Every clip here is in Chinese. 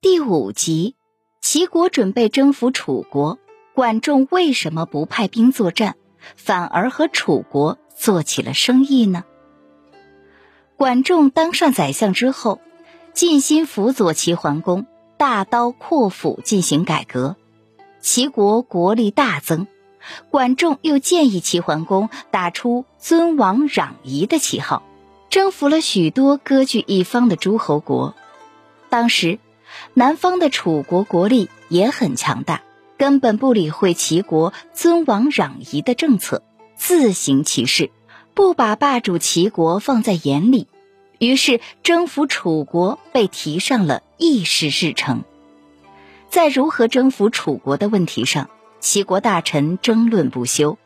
第五集，齐国准备征服楚国，管仲为什么不派兵作战，反而和楚国做起了生意呢？管仲当上宰相之后，尽心辅佐齐桓公，大刀阔斧进行改革，齐国国力大增。管仲又建议齐桓公打出尊王攘夷的旗号，征服了许多割据一方的诸侯国。当时。南方的楚国国力也很强大，根本不理会齐国尊王攘夷的政策，自行其事，不把霸主齐国放在眼里。于是征服楚国被提上了议事日程。在如何征服楚国的问题上，齐国大臣争论不休。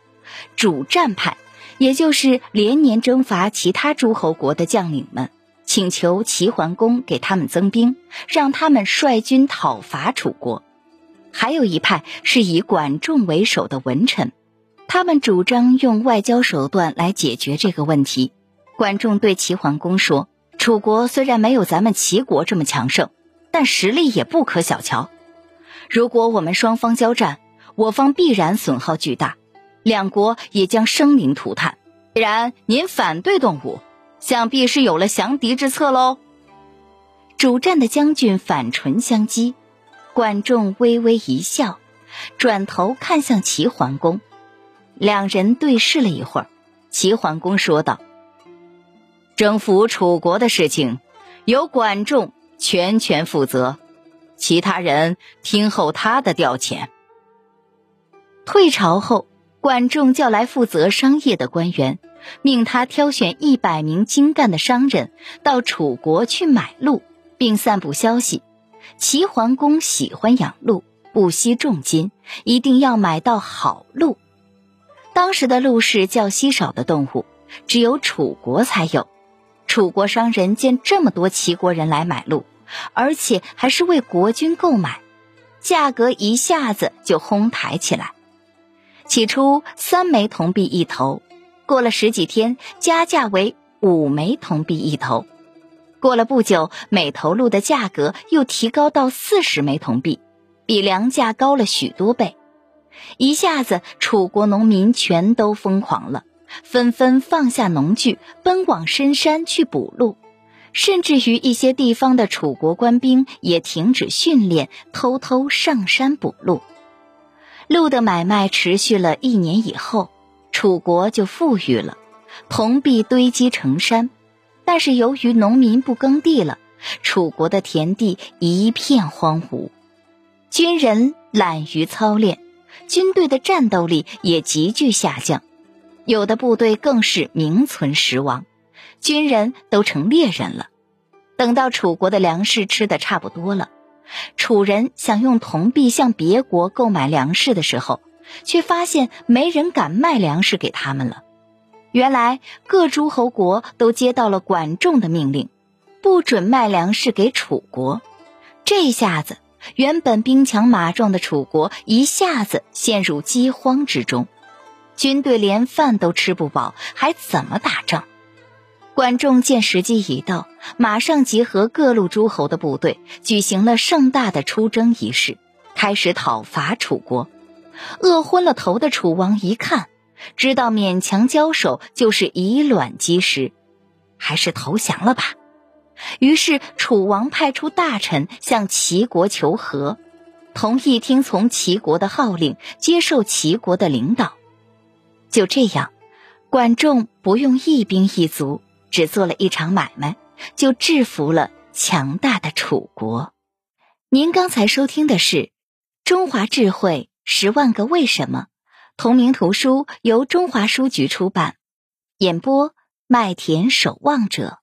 主战派，也就是连年征伐其他诸侯国的将领们。请求齐桓公给他们增兵，让他们率军讨伐楚国。还有一派是以管仲为首的文臣，他们主张用外交手段来解决这个问题。管仲对齐桓公说：“楚国虽然没有咱们齐国这么强盛，但实力也不可小瞧。如果我们双方交战，我方必然损耗巨大，两国也将生灵涂炭。既然您反对动武。”想必是有了降敌之策喽。主战的将军反唇相讥，管仲微微一笑，转头看向齐桓公，两人对视了一会儿。齐桓公说道：“征服楚国的事情，由管仲全权负责，其他人听候他的调遣。”退朝后，管仲叫来负责商业的官员。命他挑选一百名精干的商人到楚国去买鹿，并散布消息：齐桓公喜欢养鹿，不惜重金，一定要买到好鹿。当时的鹿是较稀少的动物，只有楚国才有。楚国商人见这么多齐国人来买鹿，而且还是为国君购买，价格一下子就哄抬起来。起初三枚铜币一头。过了十几天，加价为五枚铜币一头。过了不久，每头鹿的价格又提高到四十枚铜币，比粮价高了许多倍。一下子，楚国农民全都疯狂了，纷纷放下农具，奔往深山去捕鹿。甚至于一些地方的楚国官兵也停止训练，偷偷上山捕鹿。鹿的买卖持续了一年以后。楚国就富裕了，铜币堆积成山。但是由于农民不耕地了，楚国的田地一片荒芜，军人懒于操练，军队的战斗力也急剧下降，有的部队更是名存实亡，军人都成猎人了。等到楚国的粮食吃的差不多了，楚人想用铜币向别国购买粮食的时候。却发现没人敢卖粮食给他们了。原来各诸侯国都接到了管仲的命令，不准卖粮食给楚国。这下子，原本兵强马壮的楚国一下子陷入饥荒之中，军队连饭都吃不饱，还怎么打仗？管仲见时机已到，马上集合各路诸侯的部队，举行了盛大的出征仪式，开始讨伐楚国。饿昏了头的楚王一看，知道勉强交手就是以卵击石，还是投降了吧。于是楚王派出大臣向齐国求和，同意听从齐国的号令，接受齐国的领导。就这样，管仲不用一兵一卒，只做了一场买卖，就制服了强大的楚国。您刚才收听的是《中华智慧》。十万个为什么，同名图书由中华书局出版，演播麦田守望者。